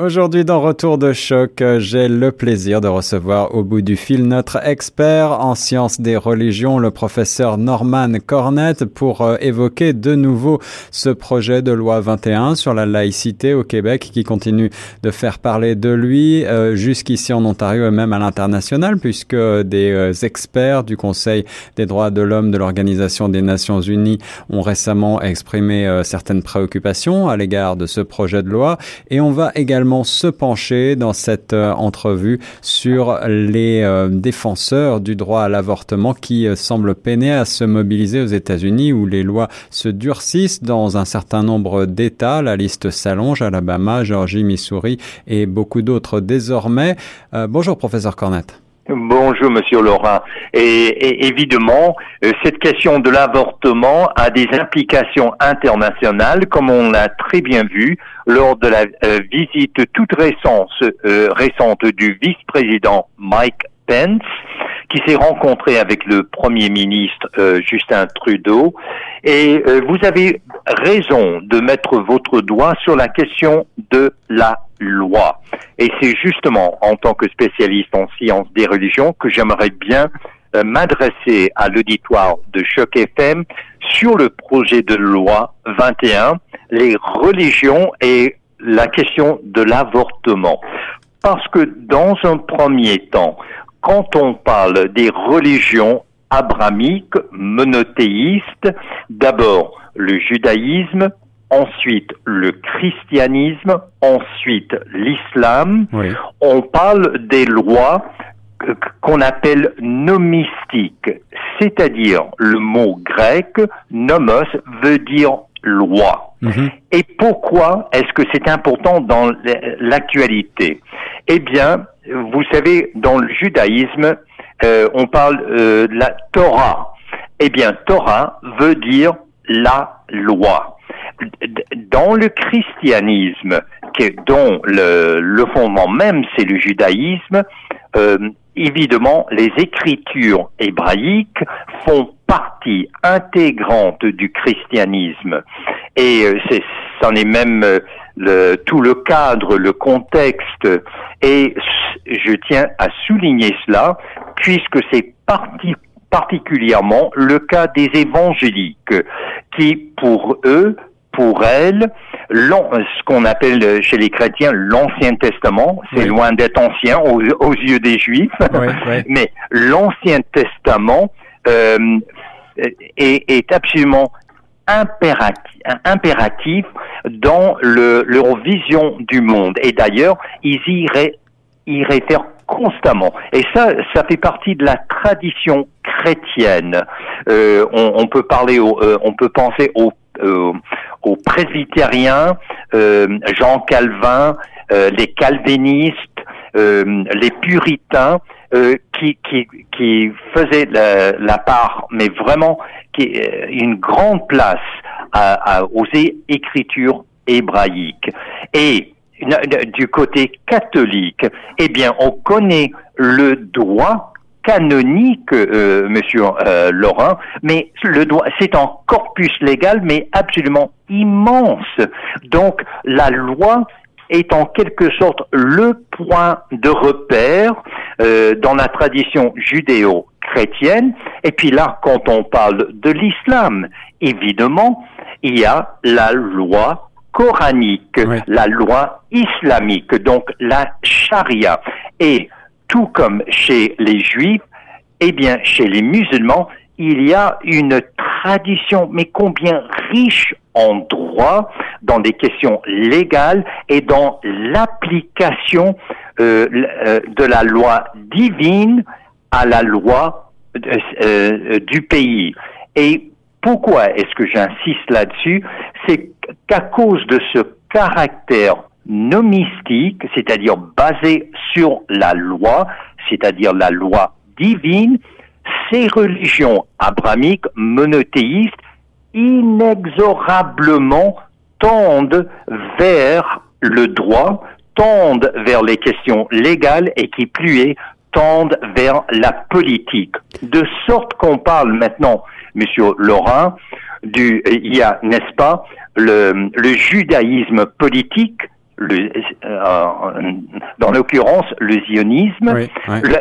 Aujourd'hui, dans Retour de choc, j'ai le plaisir de recevoir au bout du fil notre expert en sciences des religions, le professeur Norman Cornette, pour euh, évoquer de nouveau ce projet de loi 21 sur la laïcité au Québec qui continue de faire parler de lui euh, jusqu'ici en Ontario et même à l'international, puisque des euh, experts du Conseil des droits de l'homme de l'Organisation des Nations Unies ont récemment exprimé certaines préoccupations à l'égard de ce projet de loi. Et on va également se pencher dans cette euh, entrevue sur les euh, défenseurs du droit à l'avortement qui euh, semblent peiner à se mobiliser aux États-Unis où les lois se durcissent dans un certain nombre d'États. La liste s'allonge, Alabama, Georgie, Missouri et beaucoup d'autres désormais. bonjour, professeur Cornette. Bonjour, Monsieur Laurent. Et, évidemment, euh, cette question de l'avortement a des implications internationales, comme on l'a très bien vu lors de la euh, visite toute récente, euh, récente du vice-président Mike Pence qui s'est rencontré avec le Premier ministre Justin Trudeau. Et vous avez raison de mettre votre doigt sur la question de la loi. Et c'est justement en tant que spécialiste en sciences des religions que j'aimerais bien euh, m'adresser à l'auditoire de Choc FM sur le projet de loi 21, les religions et la question de l'avortement. Parce que dans un premier temps, quand on parle des religions abramiques, monothéistes, d'abord le judaïsme, ensuite le christianisme, ensuite l'islam, on parle des lois qu'on appelle nomistiques, c'est-à-dire le mot grec nomos veut dire loi. Mhm. Et pourquoi est-ce que c'est important dans l'actualité? Eh bien, vous savez, dans le judaïsme, euh, on parle euh, de la Torah. Eh bien, Torah veut dire la loi. Dans le christianisme, dont le, fondement même c'est le judaïsme, euh, évidemment, les écritures hébraïques font partie intégrante du christianisme. Et c'est, c'en est même le, tout le cadre, le contexte, et je tiens à souligner cela, puisque c'est particulièrement le cas des évangéliques, qui pour eux, pour elles, ce qu'on appelle chez les chrétiens l'Ancien Testament, c'est loin d'être ancien aux, yeux des Juifs, mais l'Ancien Testament euh, est, est, absolument impératif, impératif dans le, leur vision du monde. Et d'ailleurs, ils y, y réfèrent constamment. Et ça, ça fait partie de la tradition chrétienne. Euh, on, on, peut parler, au, euh, on peut penser aux, euh, aux presbytériens, euh, Jean Calvin, euh, les calvinistes, les puritains, qui, qui, qui faisaient la, part, mais vraiment qui, une grande place à, aux écritures hébraïques. Et du côté catholique, eh bien, on connaît le droit canonique, euh, Monsieur euh, Laurent, mais le droit, c'est un corpus légal, mais absolument immense. Donc, la loi est en quelque sorte le point de repère euh, dans la tradition judéo-chrétienne. Et puis là, quand on parle de l'islam, évidemment, il y a la loi coranique, la loi islamique, donc la charia. Et tout comme chez les juifs, eh bien, chez les musulmans, il y a une tradition, mais combien riche en droit, dans des questions légales et dans l'application euh, euh, de la loi divine à la loi euh, du pays. Et pourquoi est-ce que j'insiste là-dessus? C'est qu'à cause de ce caractère nomistique, c'est-à-dire basé sur la loi, c'est-à-dire la loi divine, ces religions abramiques monothéistes inexorablement tendent vers le droit, tendent vers les questions légales et qui plus est, tendent vers la politique. De sorte qu'on parle maintenant, Monsieur Laurent, du, il y a, n'est-ce pas, le judaïsme politique le, dans l'occurrence le zionisme.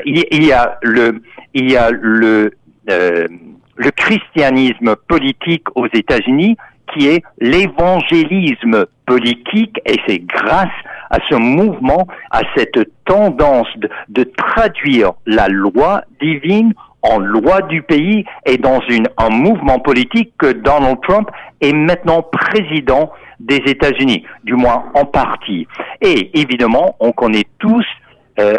il, y a le, il y a le, le christianisme politique aux États-Unis qui est l'évangélisme politique et c'est grâce à ce mouvement, à cette tendance de, de, traduire la loi divine en loi du pays et dans une, un mouvement politique que Donald Trump est maintenant président des États-Unis, du moins en partie. Et évidemment, on connaît tous euh,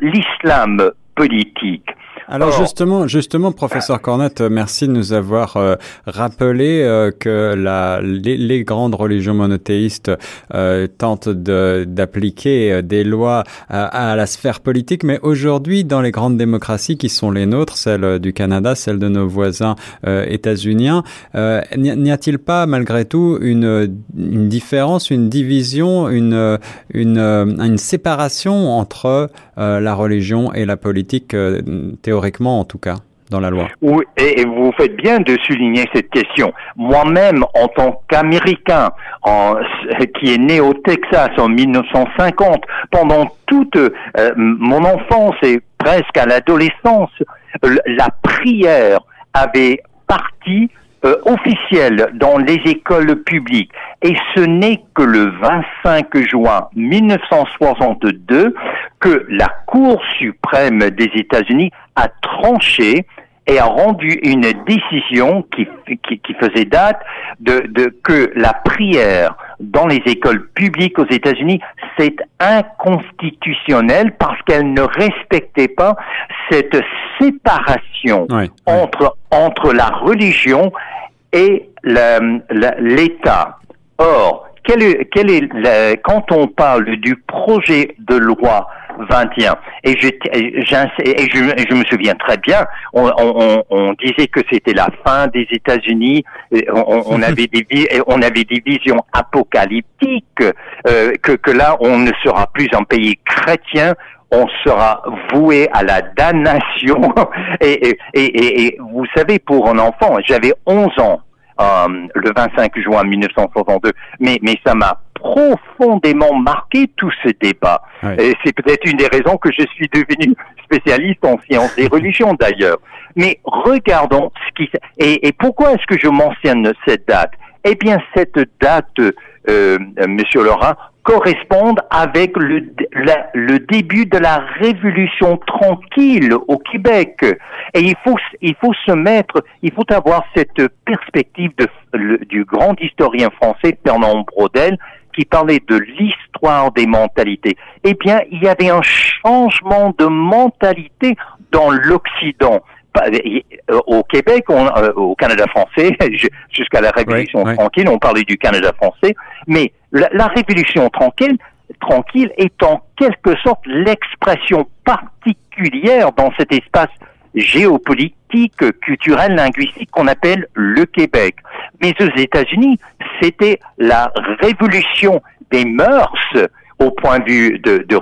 l'islam politique. Alors justement, justement, professeur Cornette, merci de nous avoir euh, rappelé euh, que la, les, grandes religions monothéistes euh, tentent d'appliquer des lois à, la sphère politique, mais aujourd'hui, dans les grandes démocraties qui sont les nôtres, celles du Canada, celles de nos voisins états-uniens, n'y a-t-il pas malgré tout une, une différence, une division, une, une, une séparation entre la religion et la politique théorique théoriquement en tout cas dans la loi. Oui, et vous faites bien de souligner cette question. Moi-même, en tant qu'Américain, qui est né au Texas en 1950, pendant toute euh, mon enfance et presque à l'adolescence, la prière avait parti euh, officielle dans les écoles publiques. Et ce n'est que le 25 juin 1962 que la Cour suprême des États-Unis a tranché et a rendu une décision qui, qui, faisait date de, de, que la prière dans les écoles publiques aux États-Unis, c'est inconstitutionnel parce qu'elle ne respectait pas cette séparation entre, entre la religion et l'État. Or, quel est, quel est quand on parle du projet de loi 21. Et je, et je, je, me souviens très bien, on, on, on disait que c'était la fin des États-Unis, on, on, avait des, on avait des visions apocalyptiques, euh, que, que là, on ne sera plus un pays chrétien, on sera voué à la damnation. et, et, et, et, vous savez, pour un enfant, j'avais 11 ans euh, le 25 juin 1962, mais, mais ça m'a profondément marqué tout ce débat. Et c'est peut-être une des raisons que je suis devenu spécialiste en sciences et religions d'ailleurs. Mais regardons ce qui et, et pourquoi est-ce que je mentionne cette date? Eh bien, cette date, euh, Monsieur Laurent, correspondent avec le, le début de la révolution tranquille au Québec. Et il faut, il faut se mettre, il faut avoir cette perspective de, du grand historien français Fernand Braudel qui parlait de l'histoire des mentalités. Eh bien, il y avait un changement de mentalité dans l'Occident. Euh, au Québec, euh, au Canada français, jusqu'à la Révolution tranquille, on parlait du Canada français, mais la, Révolution tranquille, tranquille est en quelque sorte l'expression particulière dans cet espace géopolitique, culturel, linguistique qu'on appelle le Québec. Mais aux États-Unis, c'était la révolution des mœurs au point de vue de, de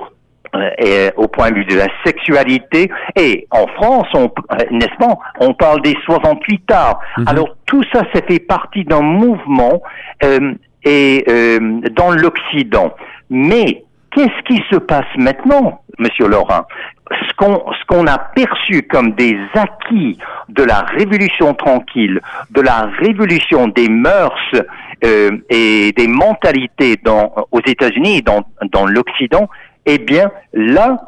et au point de vue de la sexualité. Et en France, on, euh, n'est-ce pas, on parle des 68 arts. Mhm. Alors tout ça, ça fait partie d'un mouvement euh, et euh, dans l'Occident. Mais qu'est-ce qui se passe maintenant, Monsieur Laurent ce qu'on ce qu'on a perçu comme des acquis de la révolution tranquille, de la révolution des mœurs euh, et des mentalités dans, aux États-Unis et dans, dans l'Occident, eh bien là,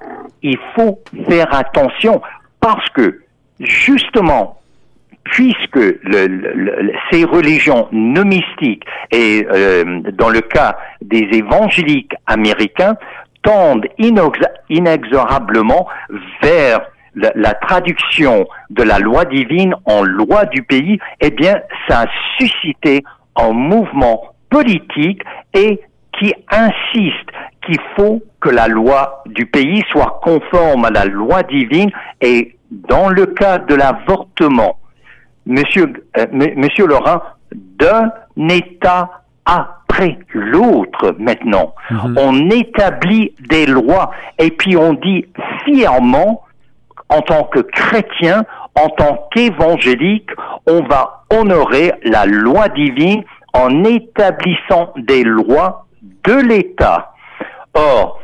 il faut faire attention parce que justement, puisque ces religions mystiques et euh, dans le cas des évangéliques américains tendent inexorablement vers la, traduction de la loi divine en loi du pays, eh bien, ça a suscité un mouvement politique et qui insiste qu'il faut que la loi du pays soit conforme à la loi divine et dans le cas de l'avortement, monsieur, euh, monsieur Laurent, d'un État après l'autre maintenant. Mhm. On établit des lois et puis on dit fièrement, en tant que chrétien, en tant qu'évangélique, on va honorer la loi divine en établissant des lois de l'État. Or,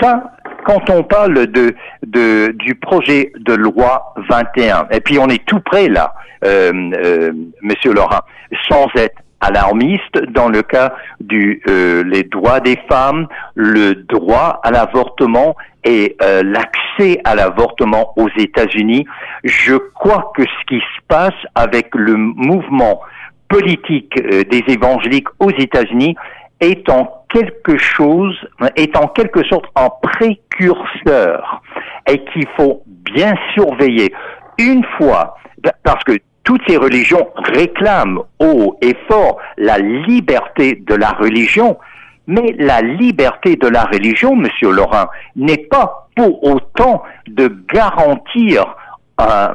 ça, quand on parle de, de, du projet de loi 21, et puis on est tout près là, euh, euh, Monsieur Laurent, sans être alarmiste dans le cas du euh, les droits des femmes, le droit à l'avortement et euh, l'accès à l'avortement aux États-Unis. Je crois que ce qui se passe avec le mouvement politique euh, des évangéliques aux États-Unis est en quelque chose, est en quelque sorte un précurseur et qu'il faut bien surveiller. Une fois, parce que toutes ces religions réclament haut et fort la liberté de la religion, mais la liberté de la religion, Monsieur Laurent, n'est pas pour autant de garantir euh,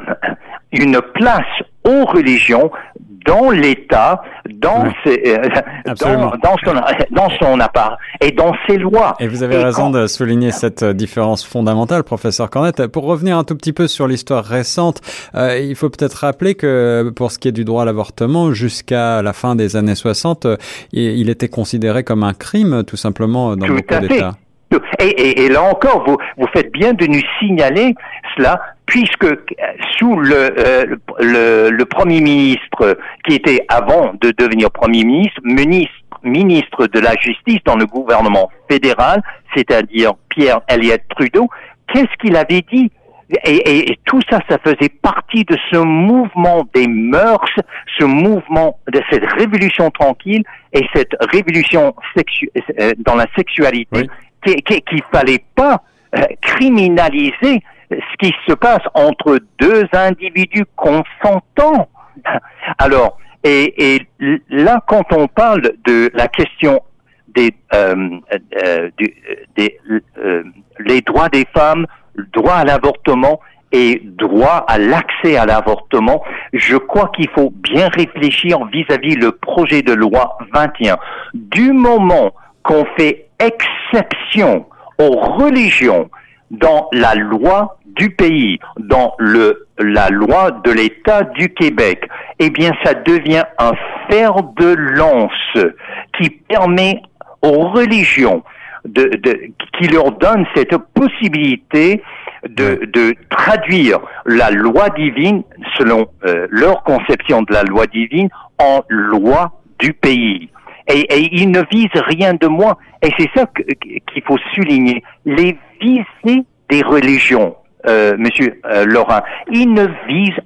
une place aux religions dans l'État, dans, euh, dans, dans, son, dans son appart et dans ses lois. Et vous avez raison de souligner cette euh, différence fondamentale, professeur Cornette. Pour revenir un tout petit peu sur l'histoire récente, euh, il faut peut-être rappeler que pour ce qui est du droit à l'avortement, jusqu'à la fin des années 60, il était considéré comme un crime, tout simplement, dans beaucoup d'États. Et, et, et, là encore, vous, vous faites bien de nous signaler cela, puisque sous le, euh, le, le, Premier ministre, qui était avant de devenir Premier ministre, ministre, ministre de la Justice dans le gouvernement fédéral, c'est-à-dire Pierre Elliott Trudeau, qu'est-ce qu'il avait dit? Et, et, tout ça, ça faisait partie de ce mouvement des mœurs, ce mouvement de cette révolution tranquille et cette révolution sexu euh, dans la sexualité qu'il fallait pas euh, criminaliser ce qui se passe entre deux individus consentants. Alors, et, là, quand on parle de la question des, euh, euh, des euh, les droits des femmes, droit à l'avortement et droit à l'accès à l'avortement, je crois qu'il faut bien réfléchir vis-à-vis -vis le projet de loi 21. Du moment qu'on fait exception aux religions dans la loi du pays, dans le, la loi de l'État du Québec, eh bien, ça devient un fer de lance qui permet aux religions de, de, qui leur donne cette possibilité de, de traduire la loi divine selon euh, leur conception de la loi divine en loi du pays. Et, et ils ne visent rien de moins. Et c'est ça qu'il faut souligner. Les visées des religions, euh, Monsieur euh, Laurent, ils ne visent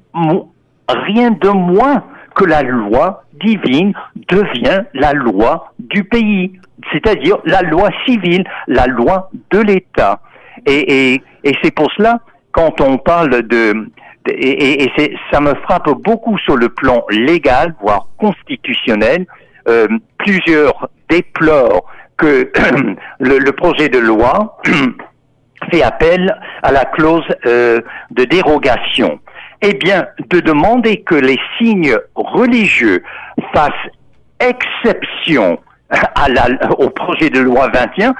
rien de moins que la loi divine devient la loi du pays, c'est-à-dire la loi civile, la loi de l'État. Et, et, et c'est pour cela, quand on parle de, et, et ça me frappe beaucoup sur le plan légal, voire constitutionnel, euh, plusieurs déplorent que le, projet de loi fait appel à la clause euh, de dérogation. Eh bien, de demander que les signes religieux fassent exception au projet de loi 21,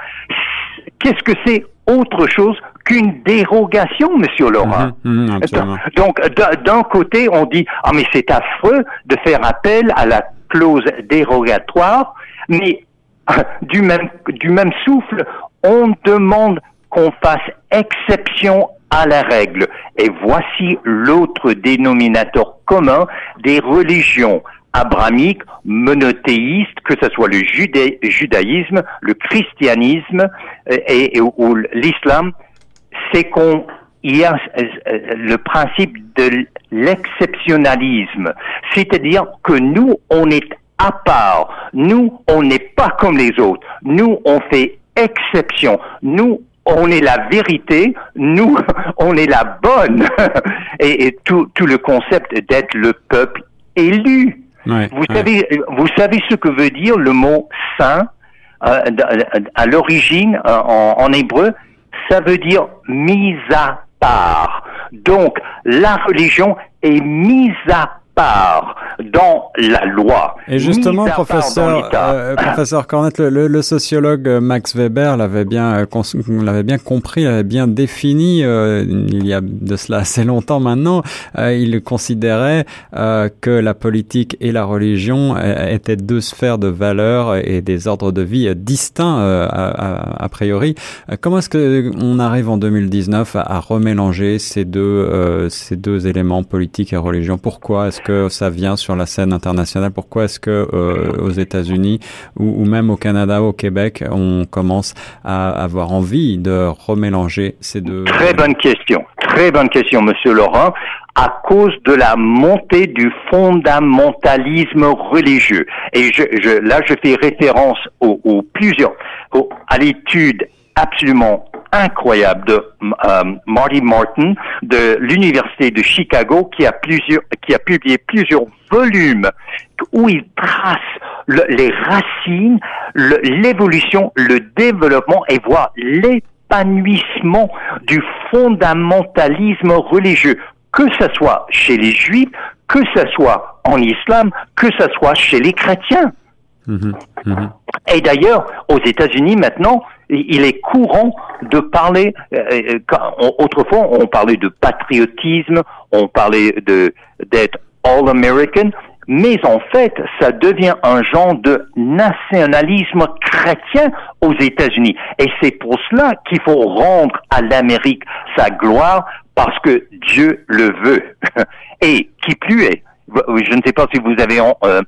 qu'est-ce que c'est autre chose qu'une dérogation, Monsieur Laurent. Mhm, mhm, donc, d'un côté, on dit ah mais c'est affreux de faire appel à la clause dérogatoire, mais du même, du même souffle, on demande qu'on fasse exception à la règle. Et voici l'autre dénominateur commun des religions abrahamiques, monothéistes, que ce soit le judaïsme, le christianisme euh, et, ou l'islam, c'est qu'on y a euh, le principe de l'exceptionnalisme, c'est-à-dire que nous, on est à part. Nous, on n'est pas comme les autres. Nous, on fait exception. Nous, on est la vérité. Nous, on est la bonne. et, tout, tout le concept d'être le peuple élu. vous savez, vous savez ce que veut dire le mot saint euh, à l'origine euh, en, en hébreu? Ça veut dire mise à part. Donc, la religion est mise à part dans la loi. Et justement, professeur, euh, professeur Cornette, le, sociologue Max Weber l'avait bien, l'avait bien compris, l'avait bien défini il y a de cela assez longtemps maintenant. il considérait que la politique et la religion étaient deux sphères de valeurs et des ordres de vie distincts a, priori. Comment est-ce que on arrive en 2019 à, à remélanger ces deux ces deux éléments politiques et religion Pourquoi est-ce que ça vient sur la scène internationale? Pourquoi est-ce que euh, aux États-Unis ou, même au Canada, au Québec, on commence à avoir envie de remélanger ces deux Très bonne question. Très bonne question, Monsieur Laurent à cause de la montée du fondamentalisme religieux. Et là, je fais référence aux, plusieurs, à l'étude absolument incroyable de euh, Marty Martin de l'université de Chicago qui a plusieurs qui a publié plusieurs volumes où il trace les racines, l'évolution, le, développement et voit l'épanouissement du fondamentalisme religieux, que ce soit chez les juifs, que ce soit en islam, que ce soit chez les chrétiens. Mhm, mhm. Et d'ailleurs, aux États-Unis maintenant, il est courant de parler. Euh, euh, autrefois, on parlait de patriotisme, on parlait de d'être all American, mais en fait, ça devient un genre de nationalisme chrétien aux États-Unis. Et c'est pour cela qu'il faut rendre à l'Amérique sa gloire parce que Dieu le veut. Et qui plus est, je ne sais pas si vous avez, euh,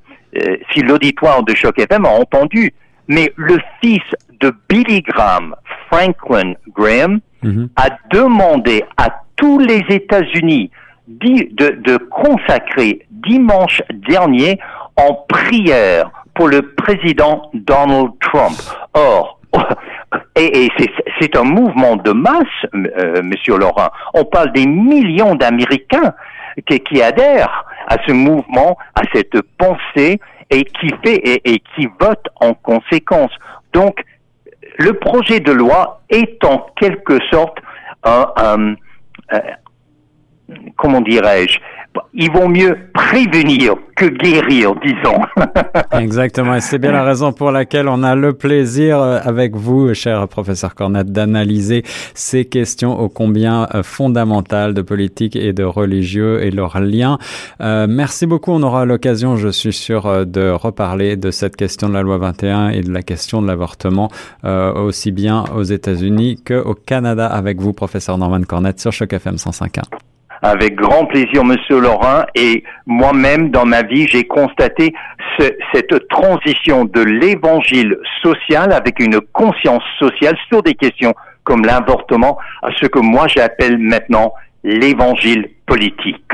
si l'auditoire de Choc FM a entendu, mais le fils de Billy Graham, Franklin Graham, mhm. a demandé à tous les États-Unis de, consacrer dimanche dernier en prière pour le président Donald Trump. Or, et, c'est un mouvement de masse, euh, Monsieur Laurent. On parle des millions d'Américains qui, qui, adhèrent à ce mouvement, à cette pensée et qui fait et, qui vote en conséquence. Donc, le projet de loi est en quelque sorte un, euh, comment dirais-je, il vaut mieux prévenir que guérir, disons. Exactement, et c'est bien la raison pour laquelle on a le plaisir euh, avec vous, cher professeur Cornette, d'analyser ces questions ô combien euh, fondamentales de politique et de religieux et leurs liens. Euh, merci beaucoup, on aura l'occasion, je suis sûr, de reparler de cette question de la loi 21 et de la question de l'avortement, aussi bien aux États-Unis qu'au Canada avec vous, professeur Norman Cornette, sur Choc FM 105.1 avec grand plaisir, Monsieur Laurent. Et moi-même, dans ma vie, j'ai constaté cette transition de l'évangile social avec une conscience sociale sur des questions comme l'avortement à ce que moi j'appelle maintenant l'évangile politique.